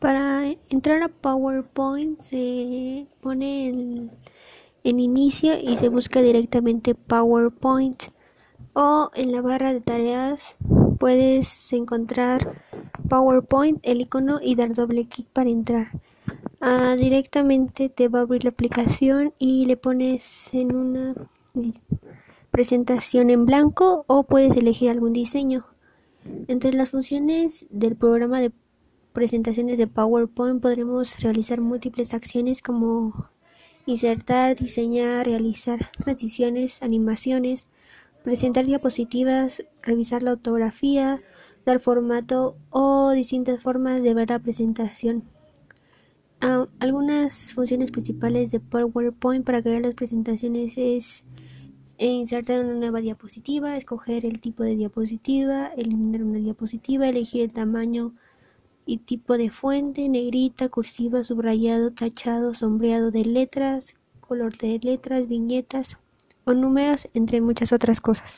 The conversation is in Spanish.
Para entrar a PowerPoint se pone en, inicio y se busca directamente PowerPoint o en la barra de tareas puedes encontrar PowerPoint, el icono y dar doble clic para entrar. Ah, directamente te va a abrir la aplicación y le pones en una presentación en blanco o puedes elegir algún diseño. Entre las funciones del programa de presentaciones de PowerPoint podremos realizar múltiples acciones como insertar, diseñar, realizar transiciones, animaciones, presentar diapositivas, revisar la ortografía, dar formato o distintas formas de ver la presentación. Ah, algunas funciones principales de PowerPoint para crear las presentaciones es insertar una nueva diapositiva, escoger el tipo de diapositiva, eliminar una diapositiva, elegir el tamaño y tipo de fuente, negrita, cursiva, subrayado, tachado, sombreado de letras, color de letras, viñetas o números, entre muchas otras cosas.